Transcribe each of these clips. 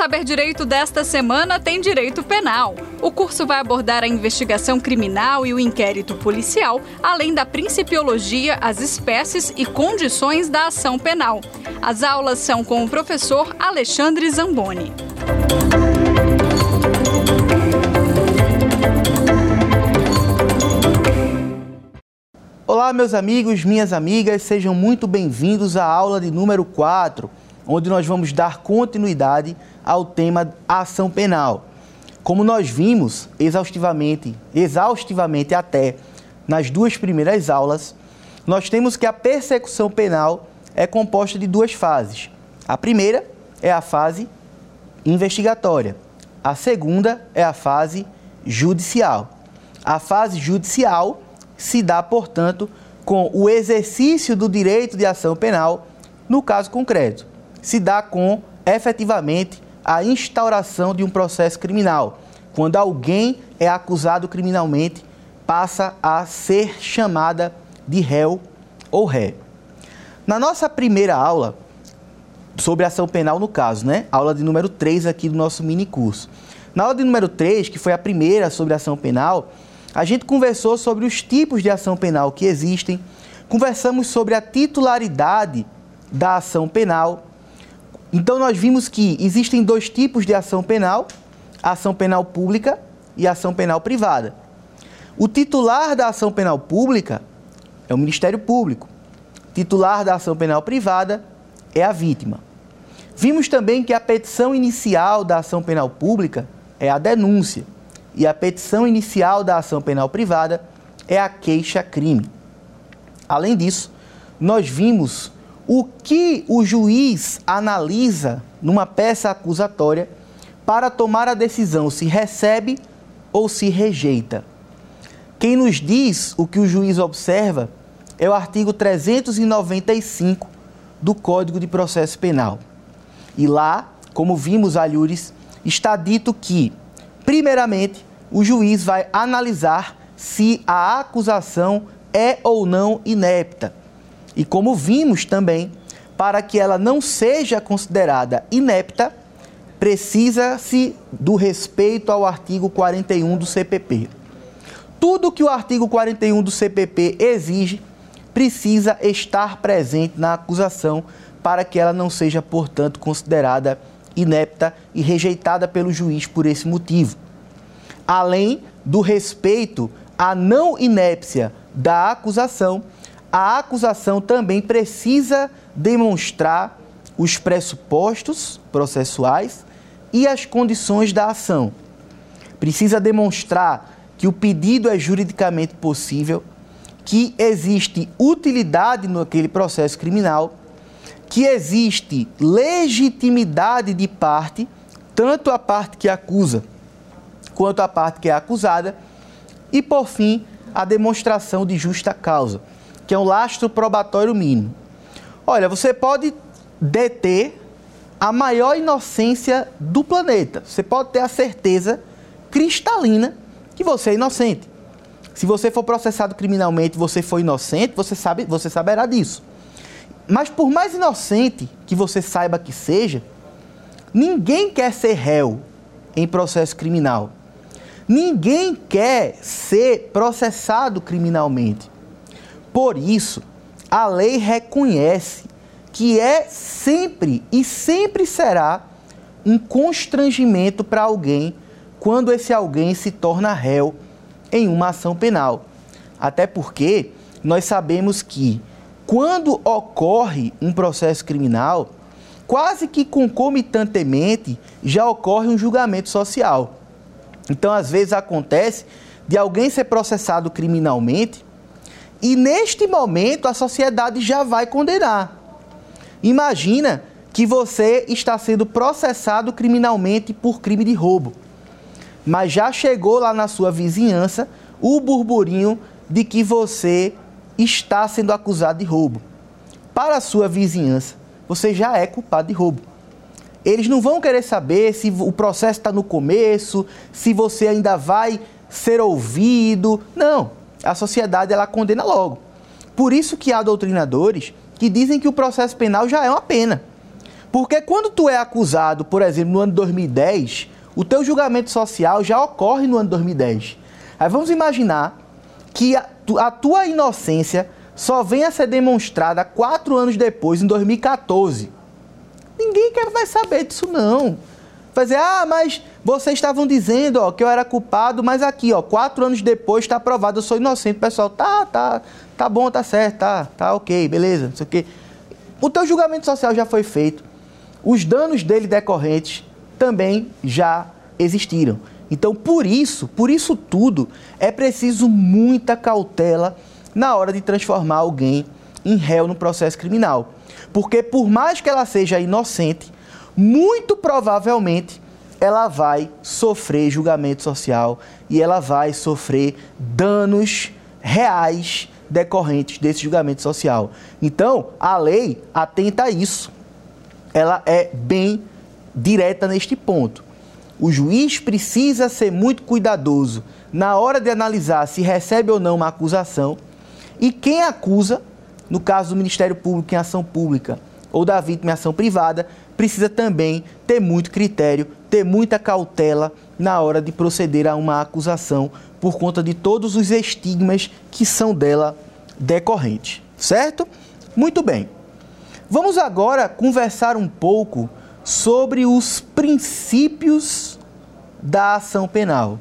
Saber Direito desta semana tem direito penal. O curso vai abordar a investigação criminal e o inquérito policial, além da principiologia, as espécies e condições da ação penal. As aulas são com o professor Alexandre Zamboni. Olá, meus amigos, minhas amigas, sejam muito bem-vindos à aula de número 4, onde nós vamos dar continuidade ao tema ação penal. Como nós vimos exaustivamente, exaustivamente até nas duas primeiras aulas, nós temos que a persecução penal é composta de duas fases. A primeira é a fase investigatória. A segunda é a fase judicial. A fase judicial se dá, portanto, com o exercício do direito de ação penal no caso concreto. Se dá com efetivamente a instauração de um processo criminal. Quando alguém é acusado criminalmente, passa a ser chamada de réu ou ré. Na nossa primeira aula, sobre ação penal no caso, né? Aula de número 3 aqui do nosso mini curso. Na aula de número 3, que foi a primeira sobre ação penal, a gente conversou sobre os tipos de ação penal que existem, conversamos sobre a titularidade da ação penal, então, nós vimos que existem dois tipos de ação penal: ação penal pública e ação penal privada. O titular da ação penal pública é o Ministério Público. Titular da ação penal privada é a vítima. Vimos também que a petição inicial da ação penal pública é a denúncia e a petição inicial da ação penal privada é a queixa-crime. Além disso, nós vimos o que o juiz analisa numa peça acusatória para tomar a decisão se recebe ou se rejeita. Quem nos diz o que o juiz observa é o artigo 395 do Código de Processo Penal. E lá, como vimos, Alhures, está dito que, primeiramente, o juiz vai analisar se a acusação é ou não inepta e como vimos também, para que ela não seja considerada inepta, precisa-se do respeito ao artigo 41 do CPP. Tudo que o artigo 41 do CPP exige precisa estar presente na acusação para que ela não seja, portanto, considerada inepta e rejeitada pelo juiz por esse motivo. Além do respeito à não inépcia da acusação a acusação também precisa demonstrar os pressupostos processuais e as condições da ação. Precisa demonstrar que o pedido é juridicamente possível, que existe utilidade naquele processo criminal, que existe legitimidade de parte, tanto a parte que acusa quanto a parte que é acusada, e por fim, a demonstração de justa causa que é um lastro probatório mínimo. Olha, você pode deter a maior inocência do planeta. Você pode ter a certeza cristalina que você é inocente. Se você for processado criminalmente, você for inocente, você sabe, você saberá disso. Mas por mais inocente que você saiba que seja, ninguém quer ser réu em processo criminal. Ninguém quer ser processado criminalmente. Por isso, a lei reconhece que é sempre e sempre será um constrangimento para alguém quando esse alguém se torna réu em uma ação penal. Até porque nós sabemos que quando ocorre um processo criminal, quase que concomitantemente já ocorre um julgamento social. Então, às vezes acontece de alguém ser processado criminalmente e neste momento a sociedade já vai condenar. Imagina que você está sendo processado criminalmente por crime de roubo. Mas já chegou lá na sua vizinhança o burburinho de que você está sendo acusado de roubo. Para a sua vizinhança, você já é culpado de roubo. Eles não vão querer saber se o processo está no começo, se você ainda vai ser ouvido. Não a sociedade ela condena logo. Por isso que há doutrinadores que dizem que o processo penal já é uma pena. Porque quando tu é acusado, por exemplo, no ano 2010, o teu julgamento social já ocorre no ano 2010. Aí vamos imaginar que a, a tua inocência só venha a ser demonstrada quatro anos depois, em 2014. Ninguém quer vai saber disso não. Fazer, ah, mas vocês estavam dizendo ó, que eu era culpado, mas aqui, ó, quatro anos depois está provado, eu sou inocente. pessoal, tá, tá, tá bom, tá certo, tá, tá ok, beleza, não sei o quê. O teu julgamento social já foi feito. Os danos dele decorrentes também já existiram. Então, por isso, por isso tudo, é preciso muita cautela na hora de transformar alguém em réu no processo criminal. Porque por mais que ela seja inocente, muito provavelmente ela vai sofrer julgamento social e ela vai sofrer danos reais decorrentes desse julgamento social. Então, a lei atenta a isso. Ela é bem direta neste ponto. O juiz precisa ser muito cuidadoso na hora de analisar se recebe ou não uma acusação e quem acusa, no caso do Ministério Público em ação pública ou da vítima em ação privada, precisa também ter muito critério, ter muita cautela na hora de proceder a uma acusação por conta de todos os estigmas que são dela decorrentes, certo? Muito bem. Vamos agora conversar um pouco sobre os princípios da ação penal.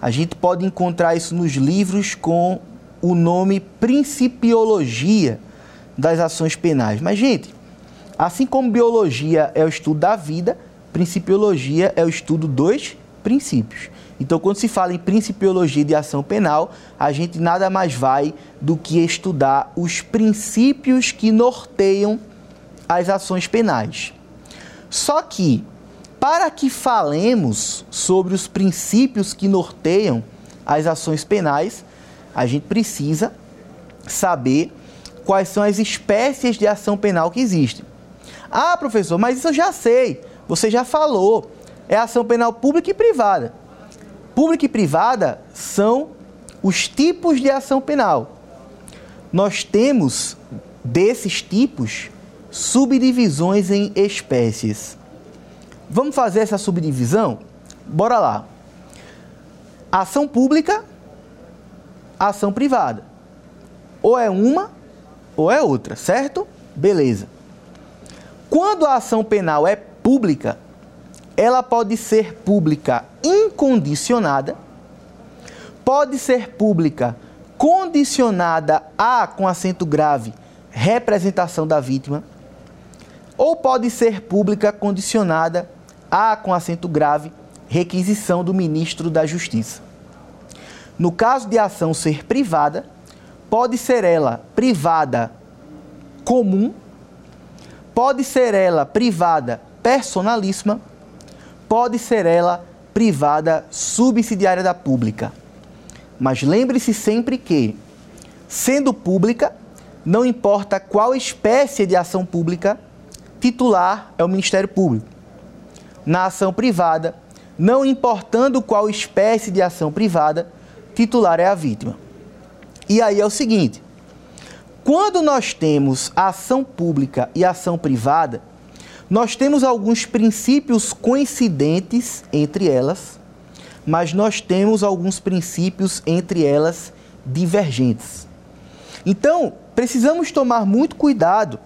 A gente pode encontrar isso nos livros com o nome Principiologia das Ações Penais. Mas, gente, Assim como biologia é o estudo da vida, principiologia é o estudo dos princípios. Então, quando se fala em principiologia de ação penal, a gente nada mais vai do que estudar os princípios que norteiam as ações penais. Só que, para que falemos sobre os princípios que norteiam as ações penais, a gente precisa saber quais são as espécies de ação penal que existem. Ah, professor, mas isso eu já sei. Você já falou. É ação penal pública e privada. Pública e privada são os tipos de ação penal. Nós temos desses tipos subdivisões em espécies. Vamos fazer essa subdivisão? Bora lá. Ação pública, ação privada. Ou é uma ou é outra, certo? Beleza. Quando a ação penal é pública, ela pode ser pública incondicionada, pode ser pública condicionada a, com acento grave, representação da vítima, ou pode ser pública condicionada a, com acento grave, requisição do ministro da Justiça. No caso de ação ser privada, pode ser ela privada comum Pode ser ela privada personalíssima, pode ser ela privada subsidiária da pública. Mas lembre-se sempre que, sendo pública, não importa qual espécie de ação pública, titular é o Ministério Público. Na ação privada, não importando qual espécie de ação privada, titular é a vítima. E aí é o seguinte: quando nós temos ação pública e ação privada, nós temos alguns princípios coincidentes entre elas, mas nós temos alguns princípios entre elas divergentes. Então, precisamos tomar muito cuidado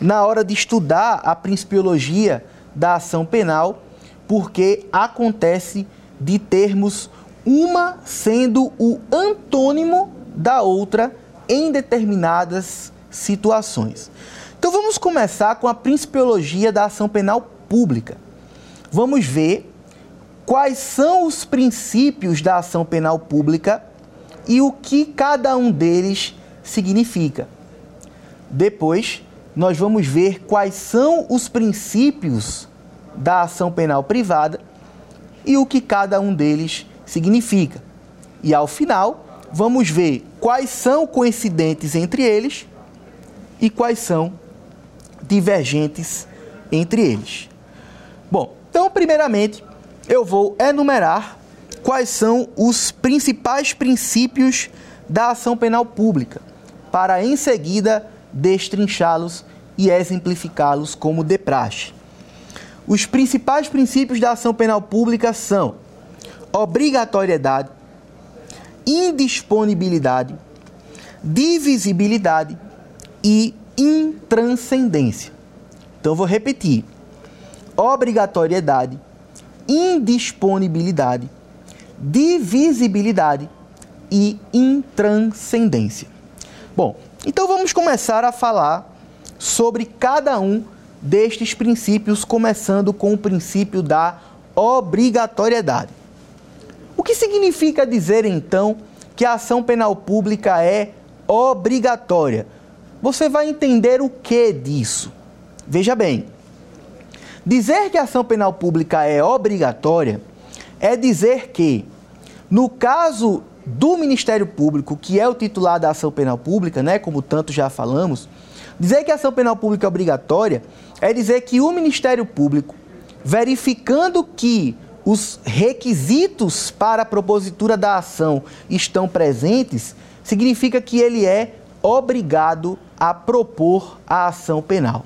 na hora de estudar a principiologia da ação penal, porque acontece de termos uma sendo o antônimo da outra em determinadas situações. Então vamos começar com a principiologia da ação penal pública. Vamos ver quais são os princípios da ação penal pública e o que cada um deles significa. Depois, nós vamos ver quais são os princípios da ação penal privada e o que cada um deles significa. E ao final, vamos ver quais são coincidentes entre eles e quais são divergentes entre eles. Bom, então, primeiramente, eu vou enumerar quais são os principais princípios da ação penal pública, para em seguida destrinchá-los e exemplificá-los como de praxe. Os principais princípios da ação penal pública são obrigatoriedade, indisponibilidade, divisibilidade e intranscendência. Então vou repetir: obrigatoriedade, indisponibilidade, divisibilidade e intranscendência. Bom, então vamos começar a falar sobre cada um destes princípios, começando com o princípio da obrigatoriedade. O que significa dizer então que a ação penal pública é obrigatória? Você vai entender o que disso. Veja bem, dizer que a ação penal pública é obrigatória é dizer que, no caso do Ministério Público, que é o titular da ação penal pública, né, como tanto já falamos, dizer que a ação penal pública é obrigatória é dizer que o Ministério Público, verificando que os requisitos para a propositura da ação estão presentes, significa que ele é obrigado a propor a ação penal.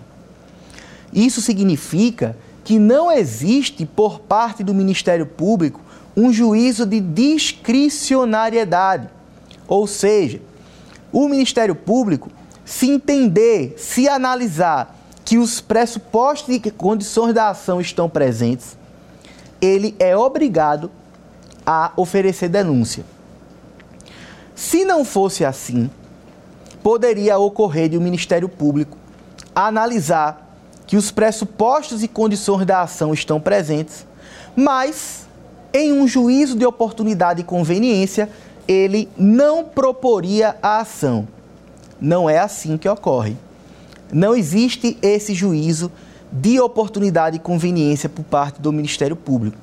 Isso significa que não existe por parte do Ministério Público um juízo de discricionariedade. Ou seja, o Ministério Público, se entender, se analisar que os pressupostos e condições da ação estão presentes, ele é obrigado a oferecer denúncia. Se não fosse assim, poderia ocorrer de o um Ministério Público analisar que os pressupostos e condições da ação estão presentes, mas em um juízo de oportunidade e conveniência, ele não proporia a ação. Não é assim que ocorre. Não existe esse juízo de oportunidade e conveniência por parte do Ministério Público.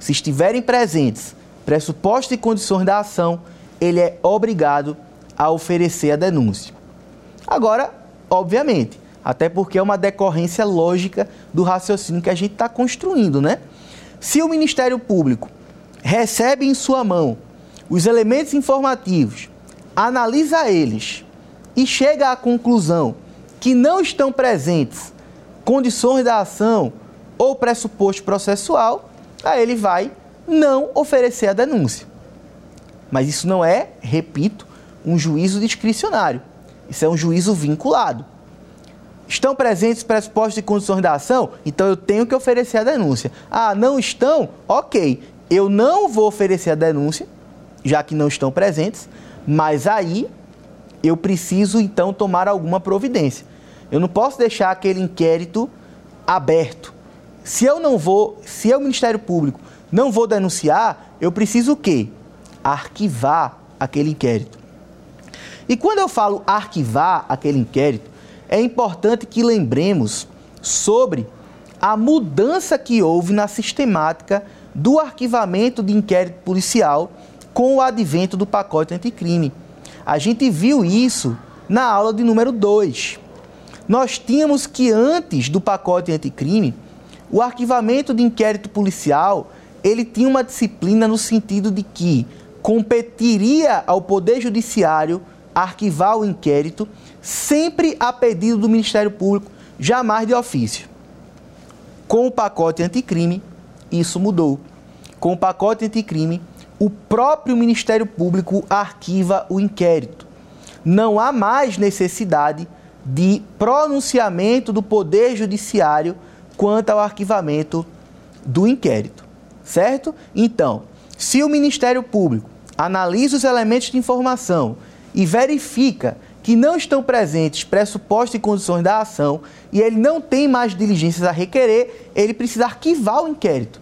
Se estiverem presentes pressupostos e condições da ação, ele é obrigado a oferecer a denúncia. Agora, obviamente, até porque é uma decorrência lógica do raciocínio que a gente está construindo, né? Se o Ministério Público recebe em sua mão os elementos informativos, analisa eles e chega à conclusão que não estão presentes condições da ação ou pressuposto processual, aí ele vai não oferecer a denúncia. Mas isso não é, repito, um juízo discricionário. Isso é um juízo vinculado. Estão presentes pressupostos e condições da ação? Então eu tenho que oferecer a denúncia. Ah, não estão? Ok eu não vou oferecer a denúncia, já que não estão presentes, mas aí eu preciso então tomar alguma providência. Eu não posso deixar aquele inquérito aberto. Se eu não vou, se eu, Ministério Público, não vou denunciar, eu preciso o quê? Arquivar aquele inquérito. E quando eu falo arquivar aquele inquérito, é importante que lembremos sobre a mudança que houve na sistemática do arquivamento de inquérito policial com o advento do pacote anticrime. A gente viu isso na aula de número 2. Nós tínhamos que antes do pacote anticrime, o arquivamento de inquérito policial, ele tinha uma disciplina no sentido de que competiria ao Poder Judiciário arquivar o inquérito sempre a pedido do Ministério Público, jamais de ofício. Com o pacote anticrime, isso mudou. Com o pacote anticrime, o próprio Ministério Público arquiva o inquérito. Não há mais necessidade de pronunciamento do Poder Judiciário quanto ao arquivamento do inquérito, certo? Então, se o Ministério Público analisa os elementos de informação e verifica que não estão presentes pressupostos e condições da ação e ele não tem mais diligências a requerer, ele precisa arquivar o inquérito.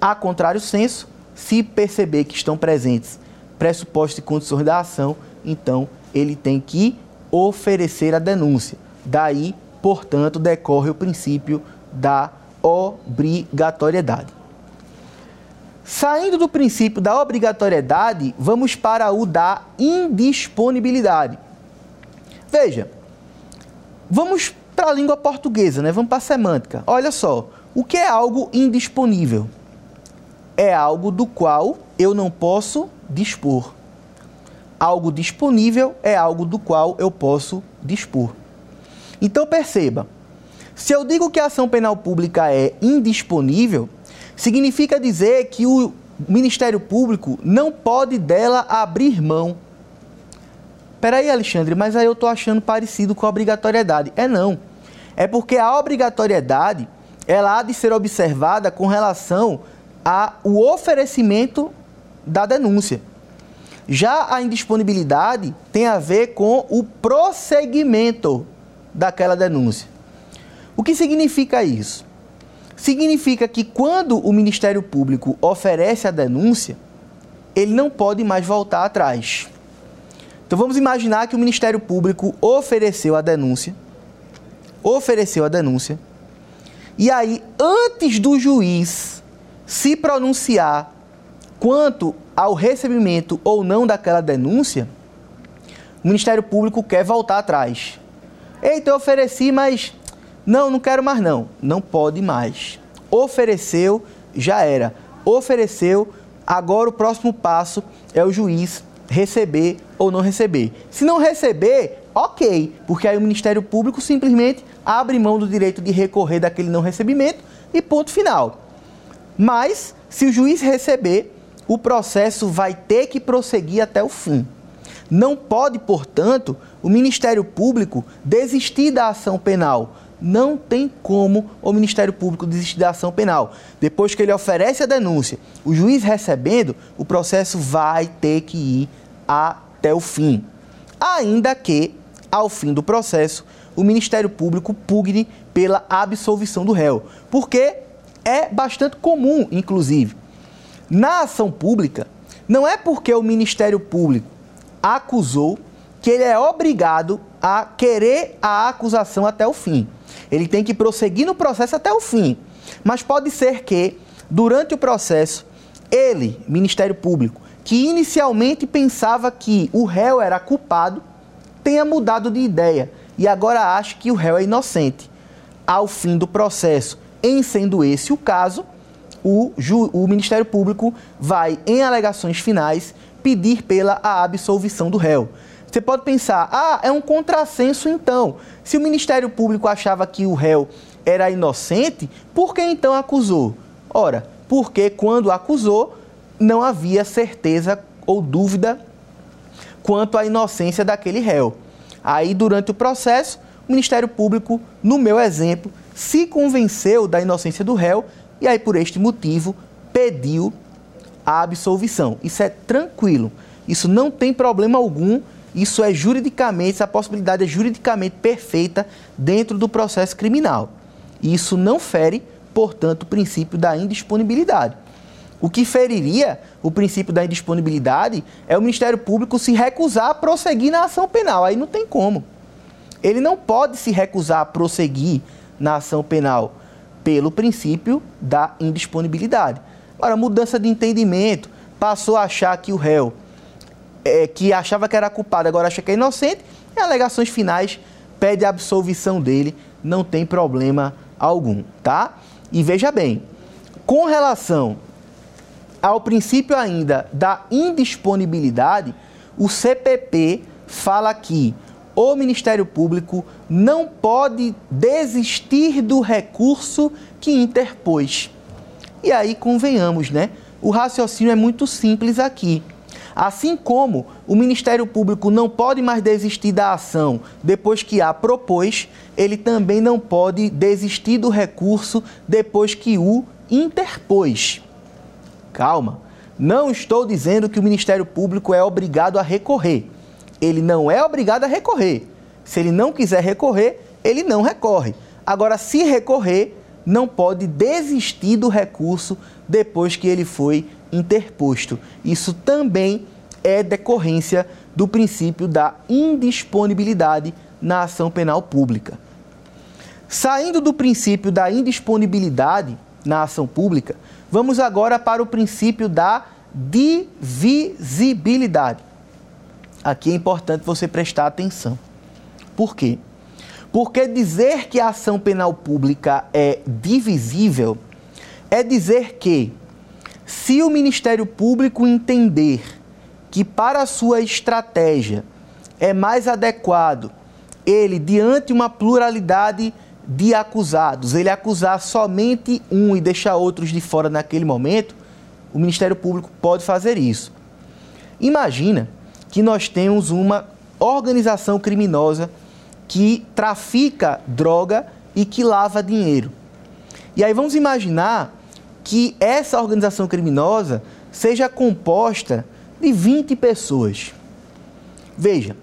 A contrário senso, se perceber que estão presentes pressupostos e condições da ação, então ele tem que oferecer a denúncia. Daí, portanto, decorre o princípio da obrigatoriedade. Saindo do princípio da obrigatoriedade, vamos para o da indisponibilidade. Veja, vamos para a língua portuguesa, né? Vamos para a semântica. Olha só, o que é algo indisponível? é algo do qual eu não posso dispor. Algo disponível é algo do qual eu posso dispor. Então perceba, se eu digo que a ação penal pública é indisponível, significa dizer que o Ministério Público não pode dela abrir mão. Peraí, Alexandre, mas aí eu estou achando parecido com a obrigatoriedade. É não. É porque a obrigatoriedade ela há de ser observada com relação ao oferecimento da denúncia. Já a indisponibilidade tem a ver com o prosseguimento daquela denúncia. O que significa isso? Significa que quando o Ministério Público oferece a denúncia, ele não pode mais voltar atrás. Então vamos imaginar que o Ministério Público ofereceu a denúncia, ofereceu a denúncia, e aí antes do juiz se pronunciar quanto ao recebimento ou não daquela denúncia, o Ministério Público quer voltar atrás. Eita, eu ofereci, mas não, não quero mais não. Não pode mais. Ofereceu, já era. Ofereceu, agora o próximo passo é o juiz receber ou não receber. Se não receber, ok, porque aí o Ministério Público simplesmente abre mão do direito de recorrer daquele não recebimento e ponto final. Mas, se o juiz receber, o processo vai ter que prosseguir até o fim. Não pode, portanto, o Ministério Público desistir da ação penal. Não tem como o Ministério Público desistir da ação penal. Depois que ele oferece a denúncia, o juiz recebendo, o processo vai ter que ir até o fim. Ainda que, ao fim do processo, o Ministério Público pugne pela absolvição do réu. Porque é bastante comum, inclusive, na ação pública, não é porque o Ministério Público acusou que ele é obrigado a querer a acusação até o fim. Ele tem que prosseguir no processo até o fim. Mas pode ser que, durante o processo, ele, Ministério Público, que inicialmente pensava que o réu era culpado, tenha mudado de ideia e agora acha que o réu é inocente. Ao fim do processo, em sendo esse o caso, o, o Ministério Público vai, em alegações finais, pedir pela absolvição do réu. Você pode pensar, ah, é um contrassenso então. Se o Ministério Público achava que o réu era inocente, por que então acusou? Ora, porque quando acusou, não havia certeza ou dúvida quanto à inocência daquele réu. Aí, durante o processo, o Ministério Público, no meu exemplo, se convenceu da inocência do réu e aí, por este motivo, pediu a absolvição. Isso é tranquilo. Isso não tem problema algum. Isso é juridicamente, essa possibilidade é juridicamente perfeita dentro do processo criminal. E isso não fere, portanto, o princípio da indisponibilidade. O que feriria o princípio da indisponibilidade é o Ministério Público se recusar a prosseguir na ação penal. Aí não tem como. Ele não pode se recusar a prosseguir na ação penal pelo princípio da indisponibilidade. Ora, mudança de entendimento, passou a achar que o réu, é, que achava que era culpado, agora acha que é inocente, e alegações finais pede a absolvição dele, não tem problema algum, tá? E veja bem, com relação ao princípio ainda da indisponibilidade, o CPP fala que o Ministério Público não pode desistir do recurso que interpôs. E aí convenhamos, né? O raciocínio é muito simples aqui. Assim como o Ministério Público não pode mais desistir da ação depois que a propôs, ele também não pode desistir do recurso depois que o interpôs. Calma, não estou dizendo que o Ministério Público é obrigado a recorrer ele não é obrigado a recorrer. Se ele não quiser recorrer, ele não recorre. Agora, se recorrer, não pode desistir do recurso depois que ele foi interposto. Isso também é decorrência do princípio da indisponibilidade na ação penal pública. Saindo do princípio da indisponibilidade na ação pública, vamos agora para o princípio da divisibilidade aqui é importante você prestar atenção. Por quê? Porque dizer que a ação penal pública é divisível é dizer que, se o Ministério Público entender que para a sua estratégia é mais adequado ele, diante uma pluralidade de acusados, ele acusar somente um e deixar outros de fora naquele momento, o Ministério Público pode fazer isso. Imagina que nós temos uma organização criminosa que trafica droga e que lava dinheiro. E aí vamos imaginar que essa organização criminosa seja composta de 20 pessoas. Veja,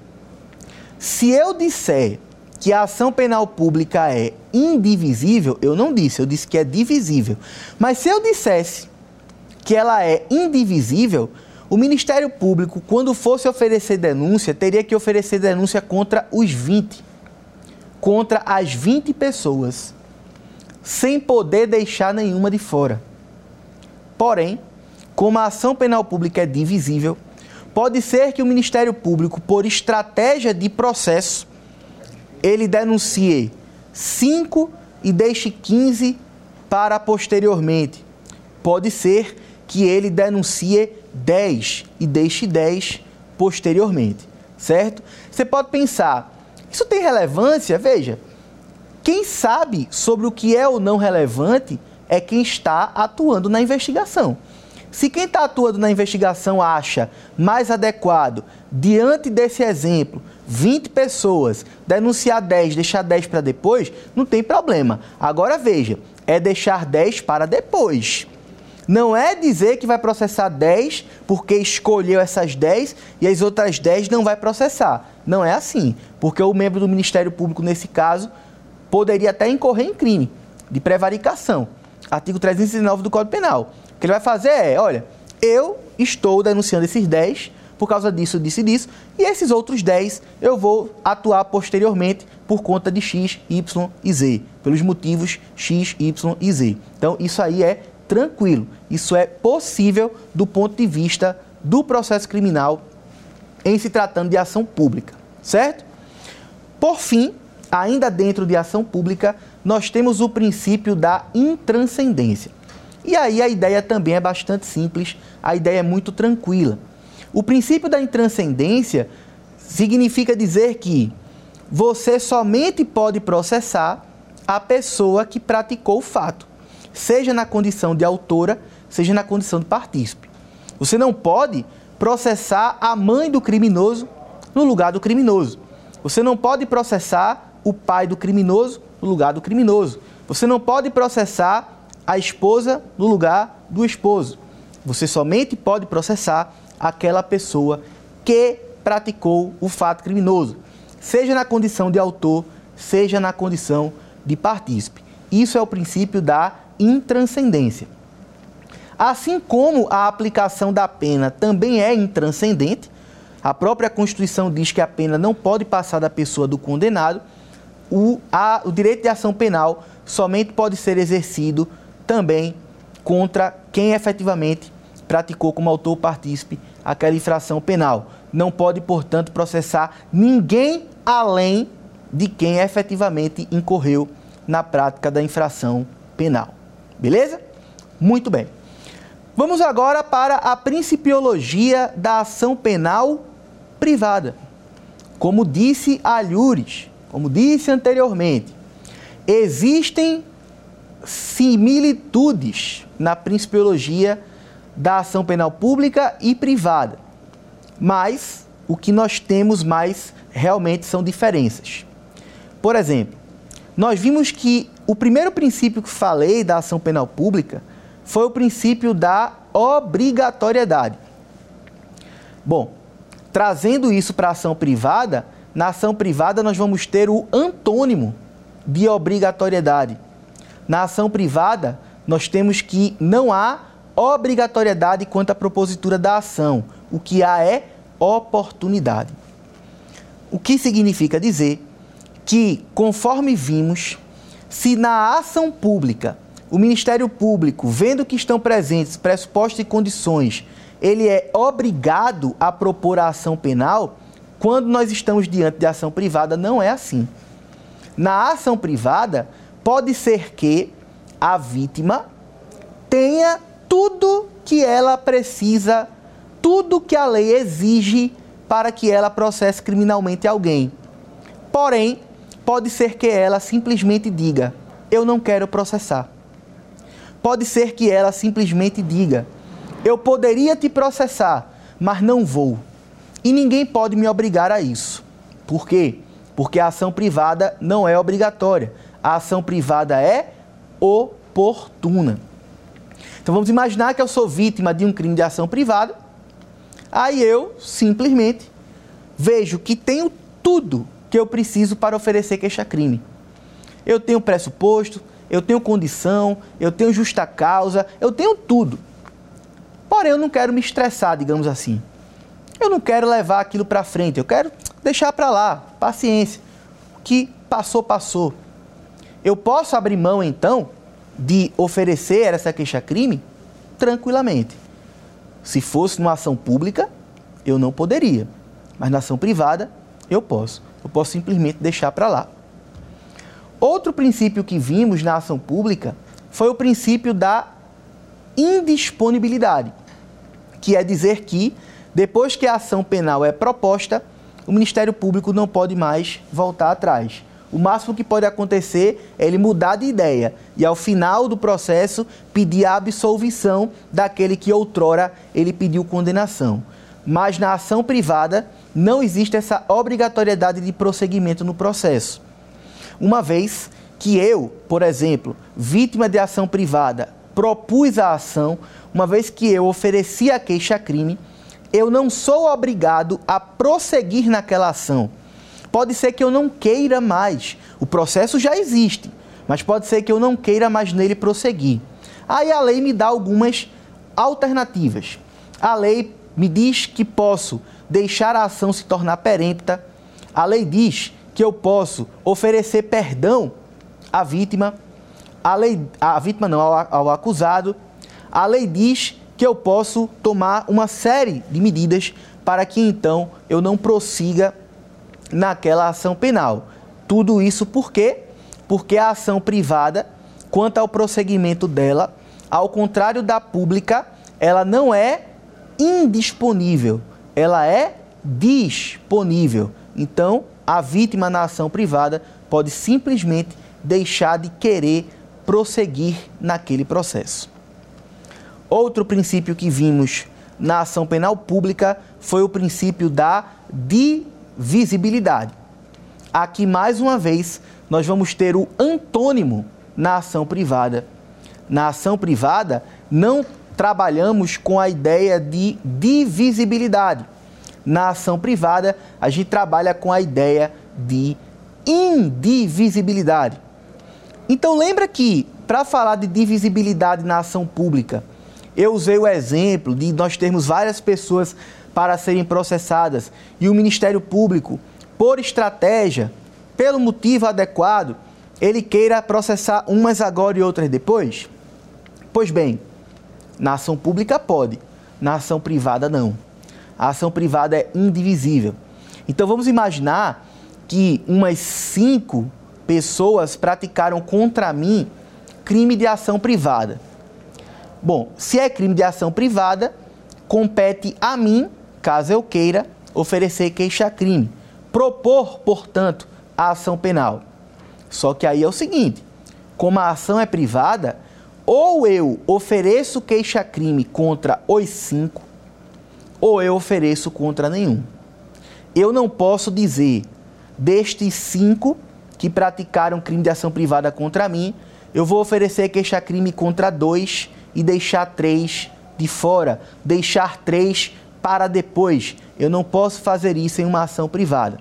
se eu disser que a ação penal pública é indivisível, eu não disse, eu disse que é divisível. Mas se eu dissesse que ela é indivisível, o Ministério Público, quando fosse oferecer denúncia, teria que oferecer denúncia contra os 20, contra as 20 pessoas, sem poder deixar nenhuma de fora. Porém, como a ação penal pública é divisível, pode ser que o Ministério Público, por estratégia de processo, ele denuncie 5 e deixe 15 para posteriormente. Pode ser que ele denuncie 10 e deixe 10 posteriormente, certo? Você pode pensar, isso tem relevância? Veja, quem sabe sobre o que é ou não relevante é quem está atuando na investigação. Se quem está atuando na investigação acha mais adequado, diante desse exemplo, 20 pessoas, denunciar 10, deixar 10 para depois, não tem problema. Agora veja, é deixar 10 para depois. Não é dizer que vai processar 10 porque escolheu essas 10 e as outras 10 não vai processar. Não é assim, porque o membro do Ministério Público, nesse caso, poderia até incorrer em crime de prevaricação. Artigo 309 do Código Penal. O que ele vai fazer é, olha, eu estou denunciando esses 10 por causa disso, disso e disso, e esses outros 10 eu vou atuar posteriormente por conta de X, Y e Z, pelos motivos X, Y e Z. Então, isso aí é tranquilo, isso é possível do ponto de vista do processo criminal em se tratando de ação pública, certo? Por fim, ainda dentro de ação pública, nós temos o princípio da intranscendência. E aí a ideia também é bastante simples, a ideia é muito tranquila. O princípio da intranscendência significa dizer que você somente pode processar a pessoa que praticou o fato, seja na condição de autora, seja na condição de partícipe. Você não pode processar a mãe do criminoso no lugar do criminoso. Você não pode processar o pai do criminoso no lugar do criminoso. Você não pode processar a esposa no lugar do esposo. Você somente pode processar aquela pessoa que praticou o fato criminoso, seja na condição de autor, seja na condição de partícipe. Isso é o princípio da intranscendência. Assim como a aplicação da pena também é intranscendente, a própria Constituição diz que a pena não pode passar da pessoa do condenado, o, a, o direito de ação penal somente pode ser exercido também contra quem efetivamente praticou como autor partícipe aquela infração penal. Não pode, portanto, processar ninguém além de quem efetivamente incorreu na prática da infração penal. Beleza? Muito bem. Vamos agora para a principiologia da ação penal privada. Como disse Alhures, como disse anteriormente, existem similitudes na principiologia da ação penal pública e privada. Mas o que nós temos mais realmente são diferenças. Por exemplo, nós vimos que o primeiro princípio que falei da ação penal pública foi o princípio da obrigatoriedade. Bom, trazendo isso para a ação privada, na ação privada nós vamos ter o antônimo de obrigatoriedade. Na ação privada, nós temos que não há obrigatoriedade quanto à propositura da ação. O que há é oportunidade. O que significa dizer que, conforme vimos, se na ação pública o Ministério Público, vendo que estão presentes pressupostos e condições, ele é obrigado a propor a ação penal, quando nós estamos diante de ação privada, não é assim. Na ação privada, pode ser que a vítima tenha tudo que ela precisa, tudo que a lei exige para que ela processe criminalmente alguém. Porém, pode ser que ela simplesmente diga: Eu não quero processar. Pode ser que ela simplesmente diga: Eu poderia te processar, mas não vou. E ninguém pode me obrigar a isso. Por quê? Porque a ação privada não é obrigatória. A ação privada é oportuna. Então vamos imaginar que eu sou vítima de um crime de ação privada. Aí eu simplesmente vejo que tenho tudo que eu preciso para oferecer queixa-crime. Eu tenho pressuposto, eu tenho condição, eu tenho justa causa, eu tenho tudo. Porém, eu não quero me estressar, digamos assim. Eu não quero levar aquilo para frente, eu quero deixar para lá, paciência. O que passou, passou. Eu posso abrir mão, então, de oferecer essa queixa-crime tranquilamente. Se fosse numa ação pública, eu não poderia. Mas na ação privada, eu posso. Eu posso simplesmente deixar para lá. Outro princípio que vimos na ação pública foi o princípio da indisponibilidade, que é dizer que, depois que a ação penal é proposta, o Ministério Público não pode mais voltar atrás. O máximo que pode acontecer é ele mudar de ideia e, ao final do processo, pedir a absolvição daquele que outrora ele pediu condenação. Mas na ação privada, não existe essa obrigatoriedade de prosseguimento no processo. Uma vez que eu, por exemplo, vítima de ação privada, propus a ação, uma vez que eu ofereci a queixa-crime, eu não sou obrigado a prosseguir naquela ação. Pode ser que eu não queira mais. O processo já existe, mas pode ser que eu não queira mais nele prosseguir. Aí a lei me dá algumas alternativas. A lei me diz que posso deixar a ação se tornar perempta. A lei diz que eu posso oferecer perdão à vítima, a lei, à vítima não, ao, ao acusado. A lei diz que eu posso tomar uma série de medidas para que então eu não prossiga naquela ação penal. Tudo isso por quê? Porque a ação privada, quanto ao prosseguimento dela, ao contrário da pública, ela não é indisponível ela é disponível. Então, a vítima na ação privada pode simplesmente deixar de querer prosseguir naquele processo. Outro princípio que vimos na ação penal pública foi o princípio da divisibilidade. Aqui, mais uma vez, nós vamos ter o antônimo na ação privada. Na ação privada, não trabalhamos com a ideia de divisibilidade. Na ação privada, a gente trabalha com a ideia de indivisibilidade. Então lembra que para falar de divisibilidade na ação pública, eu usei o exemplo de nós termos várias pessoas para serem processadas e o Ministério Público, por estratégia, pelo motivo adequado, ele queira processar umas agora e outras depois? Pois bem, na ação pública pode, na ação privada não. A ação privada é indivisível. Então vamos imaginar que umas cinco pessoas praticaram contra mim crime de ação privada. Bom, se é crime de ação privada, compete a mim, caso eu queira, oferecer queixa-crime. Propor, portanto, a ação penal. Só que aí é o seguinte: como a ação é privada, ou eu ofereço queixa-crime contra os cinco, ou eu ofereço contra nenhum. Eu não posso dizer, destes cinco que praticaram crime de ação privada contra mim, eu vou oferecer queixa-crime contra dois e deixar três de fora, deixar três para depois. Eu não posso fazer isso em uma ação privada.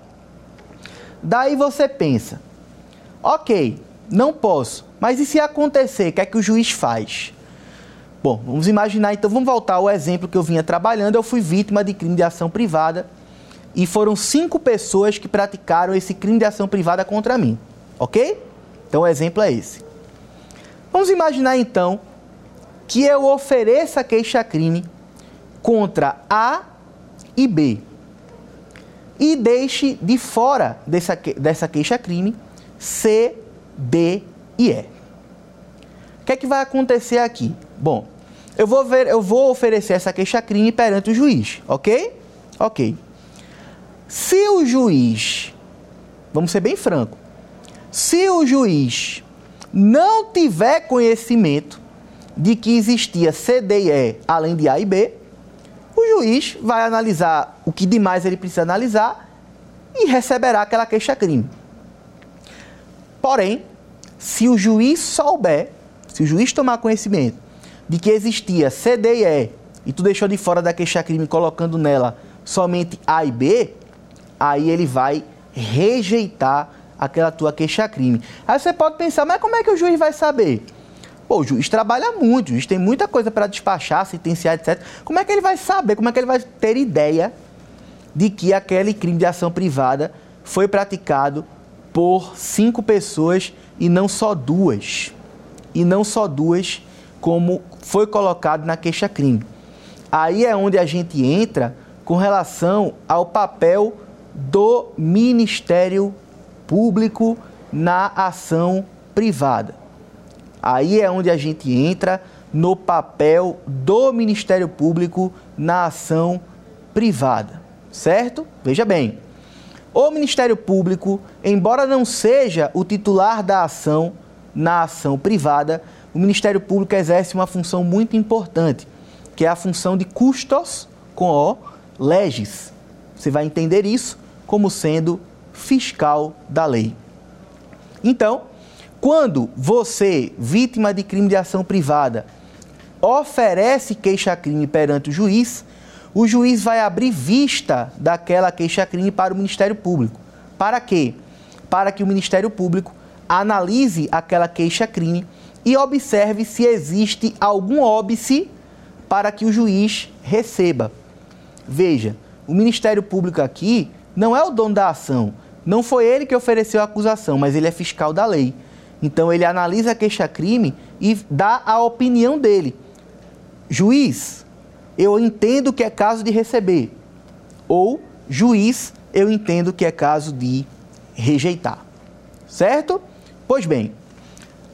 Daí você pensa, ok, não posso. Mas e se acontecer, o que é que o juiz faz? Bom, vamos imaginar, então vamos voltar ao exemplo que eu vinha trabalhando. Eu fui vítima de crime de ação privada e foram cinco pessoas que praticaram esse crime de ação privada contra mim, ok? Então o exemplo é esse. Vamos imaginar então que eu ofereça queixa-crime contra A e B e deixe de fora dessa, dessa queixa-crime C, D e E. O que é que vai acontecer aqui? Bom, eu vou, ver, eu vou oferecer essa queixa-crime perante o juiz, ok? Ok. Se o juiz, vamos ser bem franco. Se o juiz não tiver conhecimento de que existia C, D e E além de A e B, o juiz vai analisar o que demais ele precisa analisar e receberá aquela queixa-crime. Porém, se o juiz souber, se o juiz tomar conhecimento de que existia C, D e E e tu deixou de fora da queixa-crime colocando nela somente A e B, aí ele vai rejeitar aquela tua queixa-crime. Aí você pode pensar, mas como é que o juiz vai saber? Pô, o juiz trabalha muito, o juiz tem muita coisa para despachar, sentenciar, etc. Como é que ele vai saber, como é que ele vai ter ideia de que aquele crime de ação privada foi praticado por cinco pessoas e não só duas? E não só duas, como foi colocado na queixa-crime. Aí é onde a gente entra com relação ao papel do Ministério Público na ação privada. Aí é onde a gente entra no papel do Ministério Público na ação privada, certo? Veja bem, o Ministério Público, embora não seja o titular da ação na ação privada, o Ministério Público exerce uma função muito importante, que é a função de custos com o legis. Você vai entender isso como sendo fiscal da lei. Então, quando você, vítima de crime de ação privada, oferece queixa-crime perante o juiz, o juiz vai abrir vista daquela queixa-crime para o Ministério Público. Para quê? Para que o Ministério Público analise aquela queixa-crime e observe se existe algum óbice para que o juiz receba. Veja, o Ministério Público aqui não é o dono da ação. Não foi ele que ofereceu a acusação, mas ele é fiscal da lei. Então ele analisa a queixa-crime e dá a opinião dele. Juiz, eu entendo que é caso de receber. Ou juiz, eu entendo que é caso de rejeitar. Certo? Pois bem,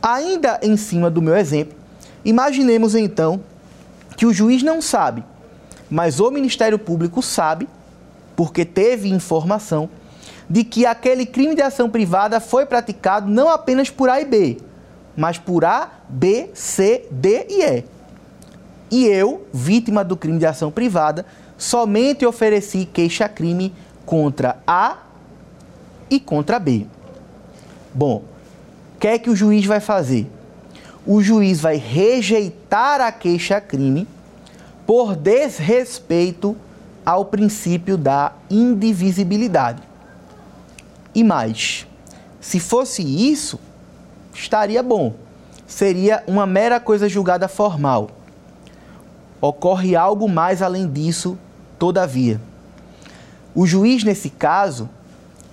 ainda em cima do meu exemplo, imaginemos então que o juiz não sabe, mas o Ministério Público sabe, porque teve informação de que aquele crime de ação privada foi praticado não apenas por A e B, mas por A, B, C, D e E. E eu, vítima do crime de ação privada, somente ofereci queixa-crime contra A e contra B. Bom, o que é que o juiz vai fazer? O juiz vai rejeitar a queixa-crime por desrespeito ao princípio da indivisibilidade. E mais, se fosse isso, estaria bom. Seria uma mera coisa julgada formal. Ocorre algo mais além disso, todavia. O juiz, nesse caso,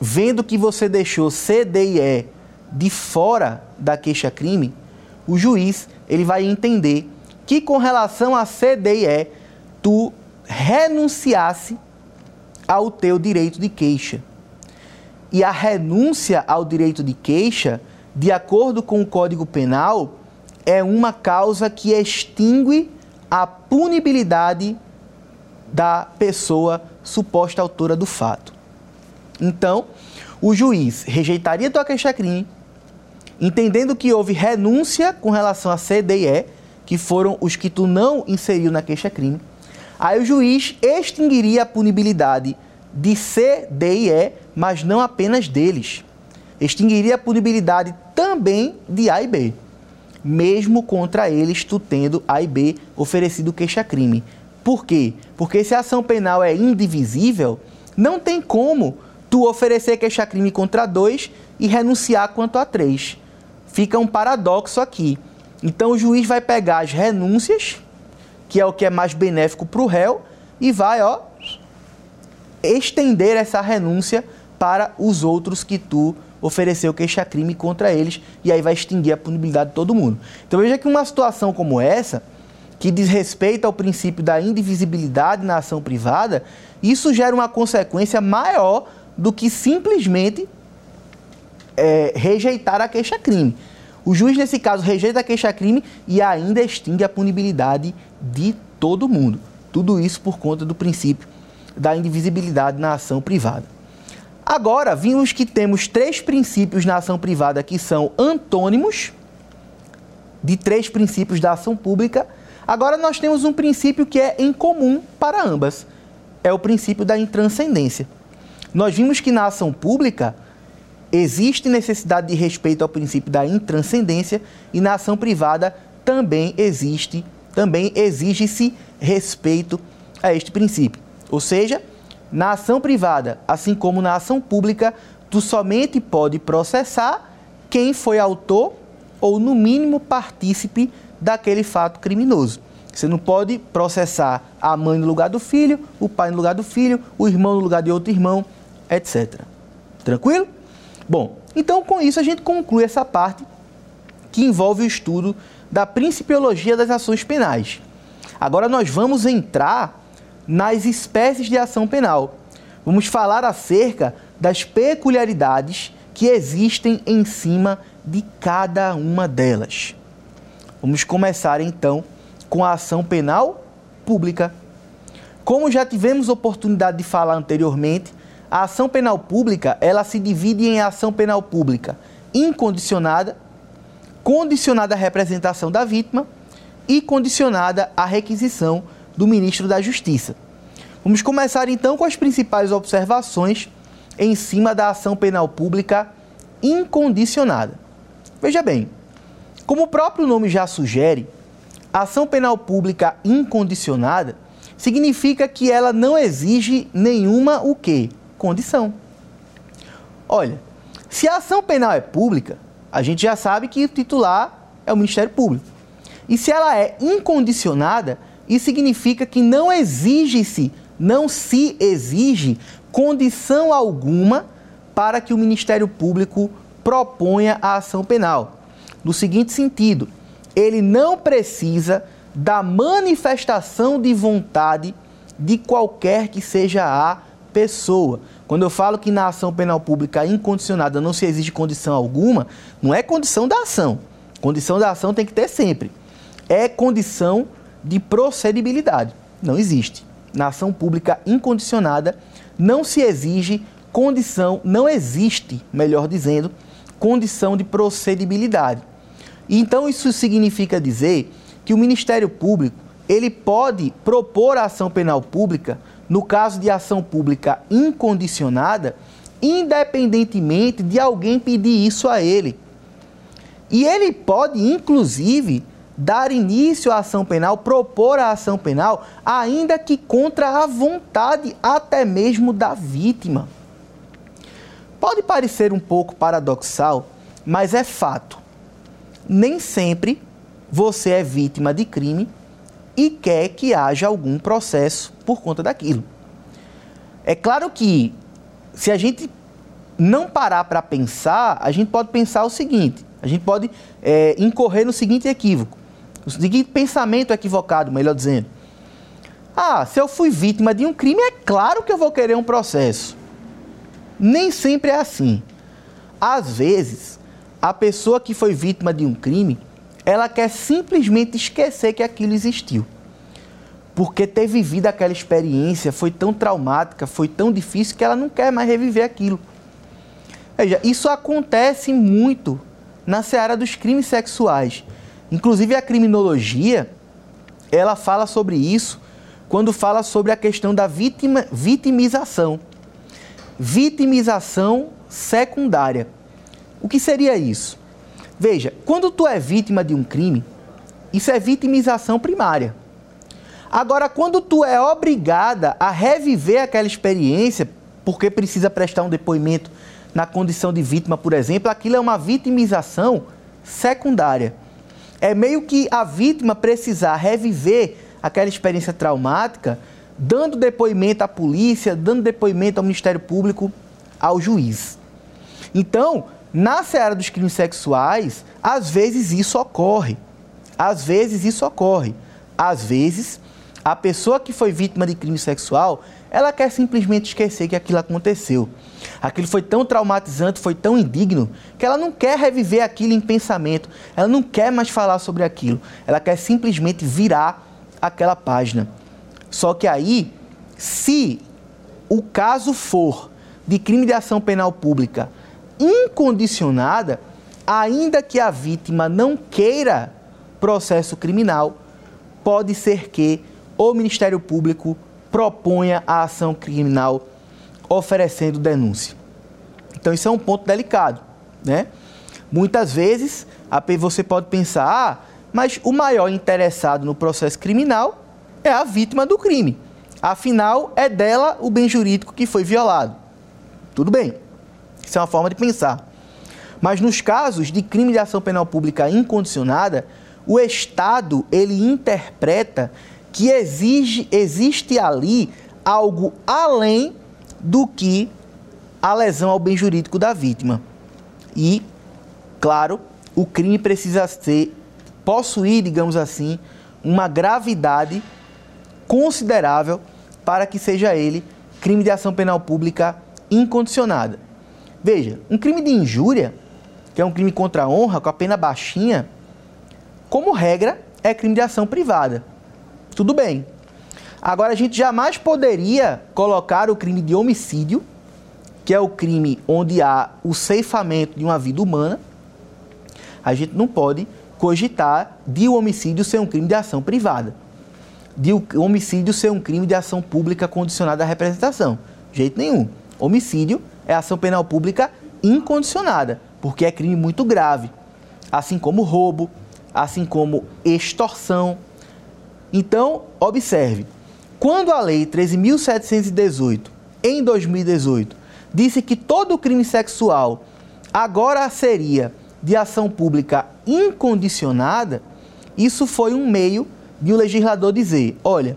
vendo que você deixou C, D e E de fora da queixa-crime, o juiz ele vai entender que com relação a C, D e E, tu renunciasse ao teu direito de queixa. E a renúncia ao direito de queixa, de acordo com o Código Penal, é uma causa que extingue a punibilidade da pessoa suposta autora do fato. Então, o juiz rejeitaria tua queixa-crime, entendendo que houve renúncia com relação a C, D e E, que foram os que tu não inseriu na queixa-crime, Aí o juiz extinguiria a punibilidade de C, D e E, mas não apenas deles. Extinguiria a punibilidade também de A e B, mesmo contra eles tu tendo A e B oferecido queixa-crime. Por quê? Porque se a ação penal é indivisível, não tem como tu oferecer queixa-crime contra dois e renunciar quanto a três. Fica um paradoxo aqui. Então o juiz vai pegar as renúncias que é o que é mais benéfico para o réu, e vai, ó, estender essa renúncia para os outros que tu ofereceu queixa-crime contra eles, e aí vai extinguir a punibilidade de todo mundo. Então veja que uma situação como essa, que diz respeito ao princípio da indivisibilidade na ação privada, isso gera uma consequência maior do que simplesmente é, rejeitar a queixa-crime. O juiz, nesse caso, rejeita a queixa-crime e ainda extingue a punibilidade de todo mundo. Tudo isso por conta do princípio da indivisibilidade na ação privada. Agora, vimos que temos três princípios na ação privada que são antônimos de três princípios da ação pública. Agora nós temos um princípio que é em comum para ambas. É o princípio da intranscendência. Nós vimos que na ação pública existe necessidade de respeito ao princípio da intranscendência e na ação privada também existe, também exige-se respeito a este princípio. Ou seja, na ação privada, assim como na ação pública, tu somente pode processar quem foi autor ou, no mínimo, partícipe daquele fato criminoso. Você não pode processar a mãe no lugar do filho, o pai no lugar do filho, o irmão no lugar de outro irmão, etc. Tranquilo? Bom, então com isso a gente conclui essa parte que envolve o estudo da principiologia das ações penais. Agora nós vamos entrar nas espécies de ação penal. Vamos falar acerca das peculiaridades que existem em cima de cada uma delas. Vamos começar então com a ação penal pública. Como já tivemos oportunidade de falar anteriormente, a ação penal pública, ela se divide em ação penal pública incondicionada, condicionada à representação da vítima e condicionada à requisição do ministro da Justiça. Vamos começar então com as principais observações em cima da ação penal pública incondicionada. Veja bem, como o próprio nome já sugere, a ação penal pública incondicionada significa que ela não exige nenhuma o quê? Condição. Olha, se a ação penal é pública, a gente já sabe que o titular é o Ministério Público. E se ela é incondicionada, isso significa que não exige-se, não se exige condição alguma para que o Ministério Público proponha a ação penal. No seguinte sentido, ele não precisa da manifestação de vontade de qualquer que seja a pessoa. Quando eu falo que na ação penal pública incondicionada não se exige condição alguma, não é condição da ação. Condição da ação tem que ter sempre. É condição de procedibilidade. Não existe. Na ação pública incondicionada não se exige condição, não existe, melhor dizendo, condição de procedibilidade. Então isso significa dizer que o Ministério Público ele pode propor a ação penal pública no caso de ação pública incondicionada, independentemente de alguém pedir isso a ele. E ele pode, inclusive, dar início à ação penal, propor a ação penal, ainda que contra a vontade até mesmo da vítima. Pode parecer um pouco paradoxal, mas é fato. Nem sempre você é vítima de crime e quer que haja algum processo por conta daquilo. É claro que se a gente não parar para pensar, a gente pode pensar o seguinte: a gente pode é, incorrer no seguinte equívoco, seguinte pensamento equivocado, melhor dizendo. Ah, se eu fui vítima de um crime, é claro que eu vou querer um processo. Nem sempre é assim. Às vezes, a pessoa que foi vítima de um crime, ela quer simplesmente esquecer que aquilo existiu. Porque ter vivido aquela experiência foi tão traumática, foi tão difícil que ela não quer mais reviver aquilo. Veja, isso acontece muito na seara dos crimes sexuais. Inclusive a criminologia, ela fala sobre isso quando fala sobre a questão da vitima, vitimização vitimização secundária. O que seria isso? Veja, quando tu é vítima de um crime, isso é vitimização primária. Agora, quando tu é obrigada a reviver aquela experiência, porque precisa prestar um depoimento na condição de vítima, por exemplo, aquilo é uma vitimização secundária. É meio que a vítima precisar reviver aquela experiência traumática dando depoimento à polícia, dando depoimento ao Ministério Público, ao juiz. Então, na seara dos crimes sexuais, às vezes isso ocorre. Às vezes isso ocorre. Às vezes, a pessoa que foi vítima de crime sexual, ela quer simplesmente esquecer que aquilo aconteceu. Aquilo foi tão traumatizante, foi tão indigno, que ela não quer reviver aquilo em pensamento, ela não quer mais falar sobre aquilo, ela quer simplesmente virar aquela página. Só que aí, se o caso for de crime de ação penal pública incondicionada, ainda que a vítima não queira processo criminal, pode ser que o Ministério Público proponha a ação criminal oferecendo denúncia. Então isso é um ponto delicado, né? Muitas vezes você pode pensar, ah, mas o maior interessado no processo criminal é a vítima do crime. Afinal, é dela o bem jurídico que foi violado. Tudo bem. Isso é uma forma de pensar. Mas nos casos de crime de ação penal pública incondicionada, o Estado ele interpreta que exige, existe ali algo além do que a lesão ao bem jurídico da vítima. E, claro, o crime precisa ser possuir, digamos assim, uma gravidade considerável para que seja ele crime de ação penal pública incondicionada. Veja, um crime de injúria, que é um crime contra a honra, com a pena baixinha, como regra, é crime de ação privada. Tudo bem. Agora, a gente jamais poderia colocar o crime de homicídio, que é o crime onde há o ceifamento de uma vida humana. A gente não pode cogitar de o homicídio ser um crime de ação privada, de o homicídio ser um crime de ação pública condicionada à representação. De jeito nenhum. Homicídio é ação penal pública incondicionada, porque é crime muito grave, assim como roubo, assim como extorsão. Então, observe, quando a Lei 13.718, em 2018, disse que todo crime sexual agora seria de ação pública incondicionada, isso foi um meio de o legislador dizer: olha,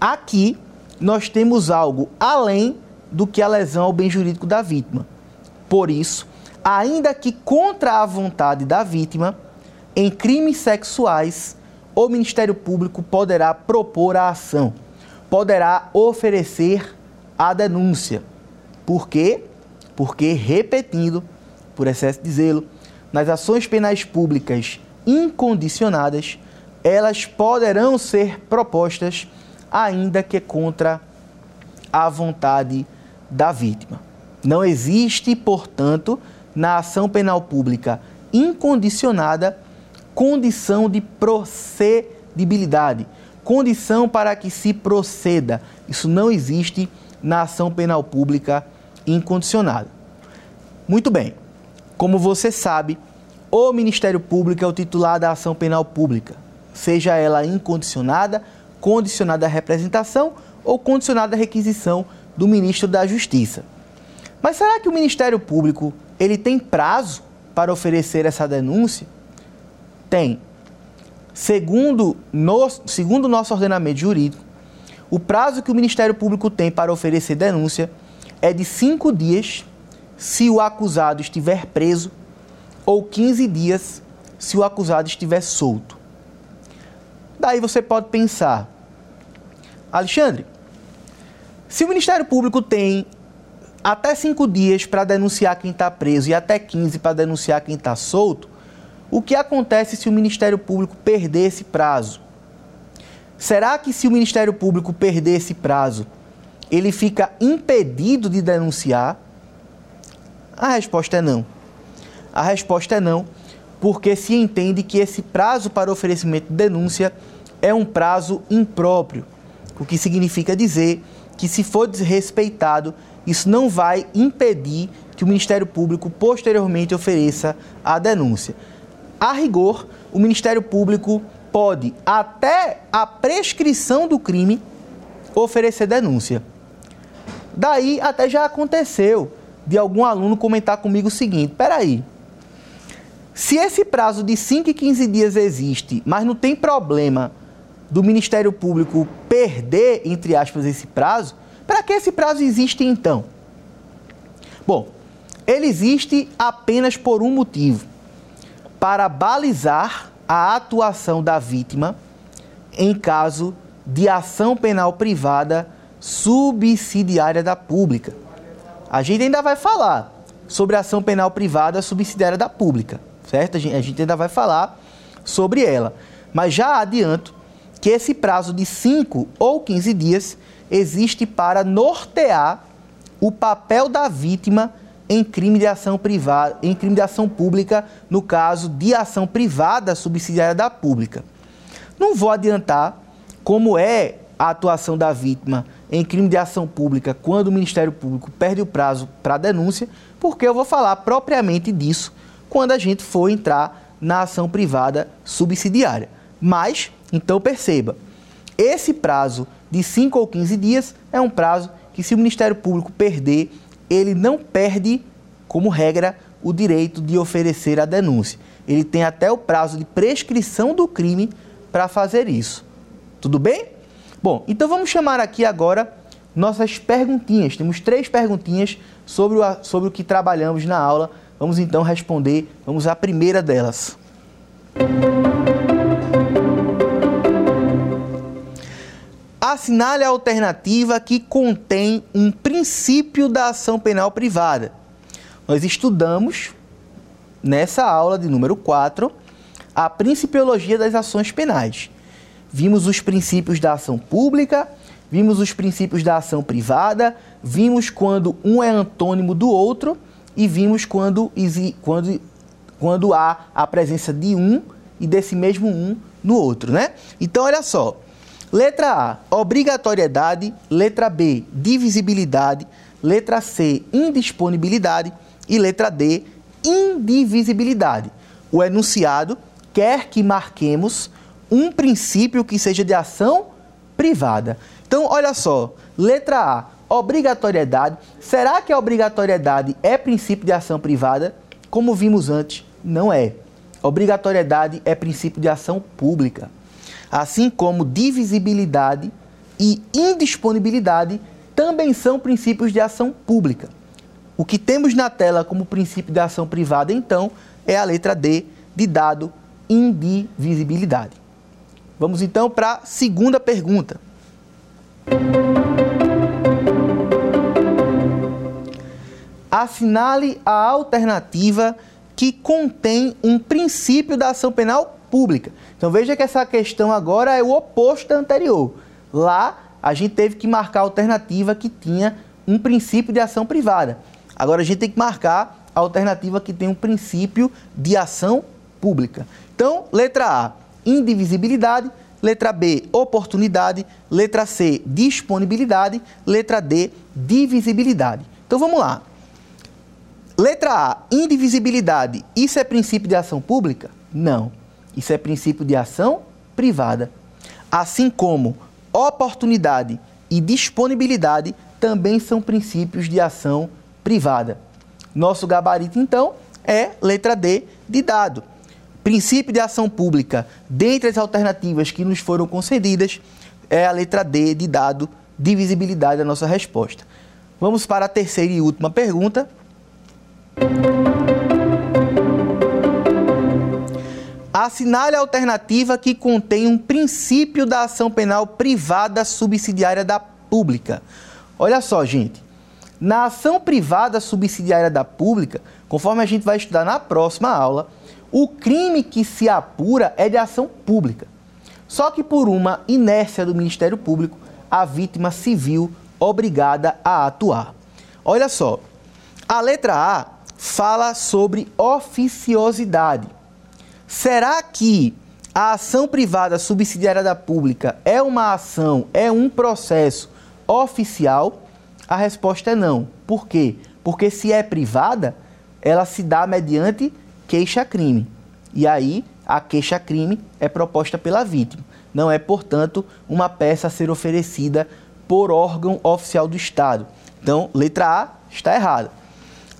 aqui nós temos algo além do que a lesão ao bem jurídico da vítima. Por isso, ainda que contra a vontade da vítima, em crimes sexuais, o Ministério Público poderá propor a ação, poderá oferecer a denúncia. Por quê? Porque, repetindo, por excesso de zelo, nas ações penais públicas incondicionadas, elas poderão ser propostas, ainda que contra a vontade da vítima. Não existe, portanto, na ação penal pública incondicionada condição de procedibilidade, condição para que se proceda. Isso não existe na ação penal pública incondicionada. Muito bem. Como você sabe, o Ministério Público é o titular da ação penal pública, seja ela incondicionada, condicionada à representação ou condicionada à requisição do ministro da Justiça. Mas será que o Ministério Público ele tem prazo para oferecer essa denúncia? Tem. Segundo, no, segundo nosso ordenamento jurídico, o prazo que o Ministério Público tem para oferecer denúncia é de cinco dias se o acusado estiver preso ou 15 dias se o acusado estiver solto. Daí você pode pensar, Alexandre, se o Ministério Público tem até cinco dias para denunciar quem está preso e até 15 para denunciar quem está solto, o que acontece se o Ministério Público perder esse prazo? Será que se o Ministério Público perder esse prazo, ele fica impedido de denunciar? A resposta é não. A resposta é não, porque se entende que esse prazo para oferecimento de denúncia é um prazo impróprio, o que significa dizer que se for desrespeitado, isso não vai impedir que o Ministério Público posteriormente ofereça a denúncia. A rigor, o Ministério Público pode, até a prescrição do crime, oferecer denúncia. Daí até já aconteceu de algum aluno comentar comigo o seguinte: peraí, se esse prazo de 5 e 15 dias existe, mas não tem problema do Ministério Público perder, entre aspas, esse prazo, para que esse prazo existe então? Bom, ele existe apenas por um motivo: para balizar a atuação da vítima em caso de ação penal privada subsidiária da pública. A gente ainda vai falar sobre ação penal privada subsidiária da pública, certo? A gente ainda vai falar sobre ela. Mas já adianto que esse prazo de 5 ou 15 dias existe para nortear o papel da vítima em crime de ação privada, em crime de ação pública, no caso de ação privada subsidiária da pública. Não vou adiantar como é a atuação da vítima em crime de ação pública quando o Ministério Público perde o prazo para denúncia, porque eu vou falar propriamente disso quando a gente for entrar na ação privada subsidiária. Mas, então perceba, esse prazo de 5 ou 15 dias é um prazo que, se o Ministério Público perder, ele não perde, como regra, o direito de oferecer a denúncia. Ele tem até o prazo de prescrição do crime para fazer isso. Tudo bem? Bom, então vamos chamar aqui agora nossas perguntinhas. Temos três perguntinhas sobre o, sobre o que trabalhamos na aula. Vamos então responder. Vamos à primeira delas. Assinale a alternativa que contém um princípio da ação penal privada. Nós estudamos nessa aula de número 4 a principiologia das ações penais. Vimos os princípios da ação pública, vimos os princípios da ação privada, vimos quando um é antônimo do outro e vimos quando, quando, quando há a presença de um e desse mesmo um no outro, né? Então, olha só. Letra A, obrigatoriedade. Letra B, divisibilidade. Letra C, indisponibilidade. E letra D, indivisibilidade. O enunciado quer que marquemos um princípio que seja de ação privada. Então, olha só, letra A, obrigatoriedade. Será que a obrigatoriedade é princípio de ação privada? Como vimos antes, não é. Obrigatoriedade é princípio de ação pública. Assim como divisibilidade e indisponibilidade também são princípios de ação pública. O que temos na tela como princípio de ação privada, então, é a letra D de dado indivisibilidade. Vamos então para a segunda pergunta. Assinale a alternativa que contém um princípio da ação penal pública. Então veja que essa questão agora é o oposto da anterior. Lá a gente teve que marcar a alternativa que tinha um princípio de ação privada. Agora a gente tem que marcar a alternativa que tem um princípio de ação pública. Então, letra A, indivisibilidade. Letra B, oportunidade. Letra C, disponibilidade. Letra D, divisibilidade. Então vamos lá. Letra A, indivisibilidade. Isso é princípio de ação pública? Não. Isso é princípio de ação privada. Assim como oportunidade e disponibilidade também são princípios de ação privada. Nosso gabarito, então, é letra D de dado princípio de ação pública, dentre as alternativas que nos foram concedidas, é a letra D de dado divisibilidade da nossa resposta. Vamos para a terceira e última pergunta. Assinale a alternativa que contém um princípio da ação penal privada subsidiária da pública. Olha só, gente. Na ação privada subsidiária da pública, conforme a gente vai estudar na próxima aula, o crime que se apura é de ação pública. Só que por uma inércia do Ministério Público, a vítima se viu obrigada a atuar. Olha só, a letra A fala sobre oficiosidade. Será que a ação privada subsidiária da pública é uma ação, é um processo oficial? A resposta é não. Por quê? Porque se é privada, ela se dá mediante queixa-crime. E aí, a queixa-crime é proposta pela vítima. Não é, portanto, uma peça a ser oferecida por órgão oficial do Estado. Então, letra A está errada.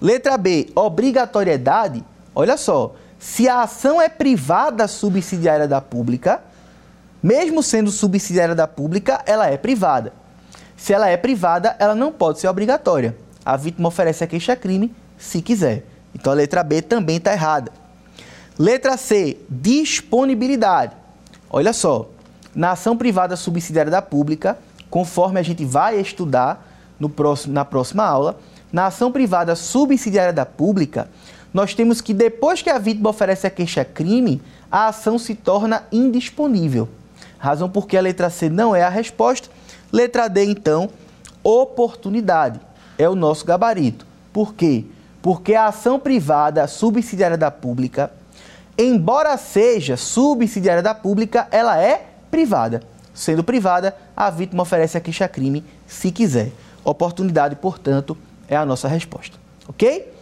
Letra B, obrigatoriedade. Olha só, se a ação é privada subsidiária da pública, mesmo sendo subsidiária da pública, ela é privada. Se ela é privada, ela não pode ser obrigatória. A vítima oferece a queixa-crime se quiser. Então a letra B também está errada. Letra C, disponibilidade. Olha só, na ação privada subsidiária da pública, conforme a gente vai estudar no próximo, na próxima aula, na ação privada subsidiária da pública, nós temos que depois que a vítima oferece a queixa-crime, a ação se torna indisponível. Razão porque a letra C não é a resposta. Letra D, então, oportunidade. é o nosso gabarito. Por quê? Porque a ação privada subsidiária da pública, embora seja subsidiária da pública, ela é privada. Sendo privada, a vítima oferece a queixa-crime se quiser. Oportunidade, portanto, é a nossa resposta. Ok?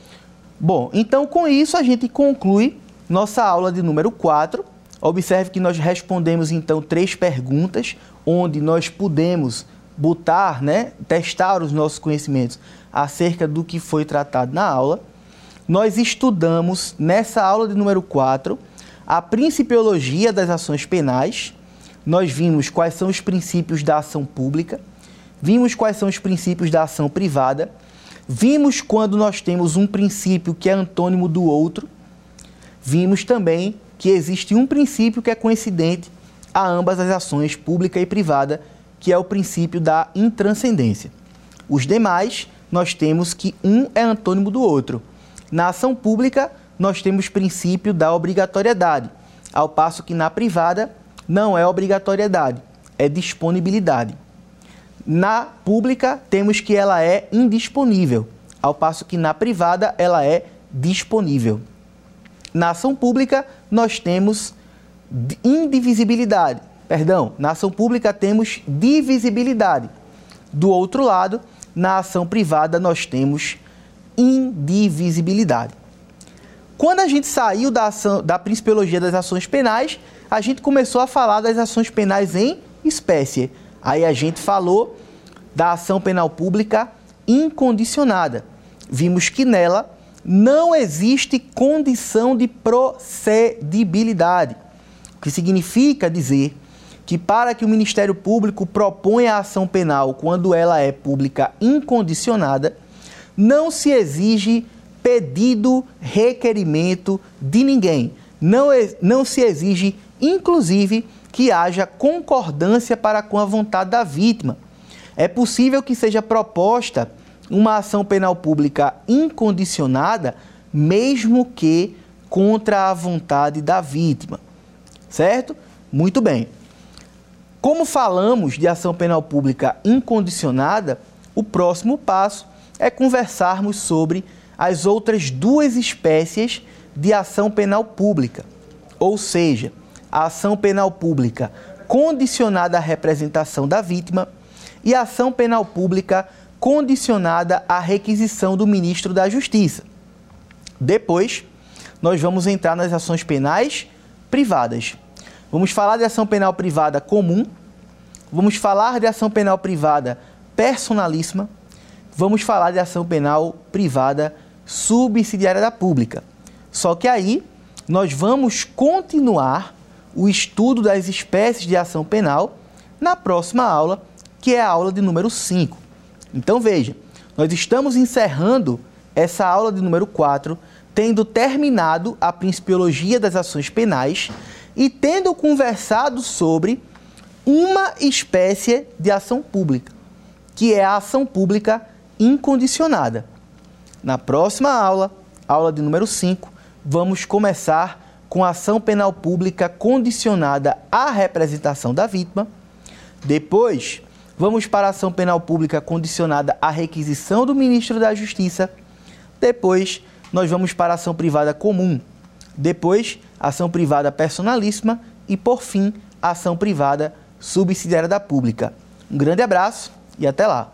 Bom, então com isso a gente conclui nossa aula de número 4. Observe que nós respondemos então três perguntas, onde nós pudemos botar, né, testar os nossos conhecimentos acerca do que foi tratado na aula. Nós estudamos nessa aula de número 4 a principiologia das ações penais. Nós vimos quais são os princípios da ação pública, vimos quais são os princípios da ação privada, vimos quando nós temos um princípio que é antônimo do outro, vimos também que existe um princípio que é coincidente a ambas as ações pública e privada que é o princípio da intranscendência. Os demais, nós temos que um é antônimo do outro. Na ação pública, nós temos princípio da obrigatoriedade, ao passo que na privada não é obrigatoriedade, é disponibilidade. Na pública, temos que ela é indisponível, ao passo que na privada ela é disponível. Na ação pública, nós temos indivisibilidade, perdão, na ação pública temos divisibilidade. Do outro lado, na ação privada nós temos indivisibilidade. Quando a gente saiu da, ação, da principiologia das ações penais, a gente começou a falar das ações penais em espécie. Aí a gente falou da ação penal pública incondicionada. Vimos que nela não existe condição de procedibilidade, o que significa dizer que para que o Ministério Público proponha a ação penal quando ela é pública incondicionada, não se exige pedido, requerimento de ninguém. Não, não se exige, inclusive, que haja concordância para com a vontade da vítima. É possível que seja proposta uma ação penal pública incondicionada, mesmo que contra a vontade da vítima. Certo? Muito bem. Como falamos de ação penal pública incondicionada, o próximo passo é conversarmos sobre as outras duas espécies de ação penal pública, ou seja, a ação penal pública condicionada à representação da vítima e a ação penal pública condicionada à requisição do ministro da Justiça. Depois, nós vamos entrar nas ações penais privadas. Vamos falar de ação penal privada comum, vamos falar de ação penal privada personalíssima, vamos falar de ação penal privada subsidiária da pública. Só que aí nós vamos continuar o estudo das espécies de ação penal na próxima aula, que é a aula de número 5. Então veja, nós estamos encerrando essa aula de número 4, tendo terminado a principiologia das ações penais e tendo conversado sobre uma espécie de ação pública, que é a ação pública incondicionada. Na próxima aula, aula de número 5, vamos começar com ação penal pública condicionada à representação da vítima. Depois, vamos para a ação penal pública condicionada à requisição do ministro da Justiça. Depois, nós vamos para a ação privada comum. Depois, ação privada personalíssima e, por fim, ação privada subsidiária da pública. Um grande abraço e até lá!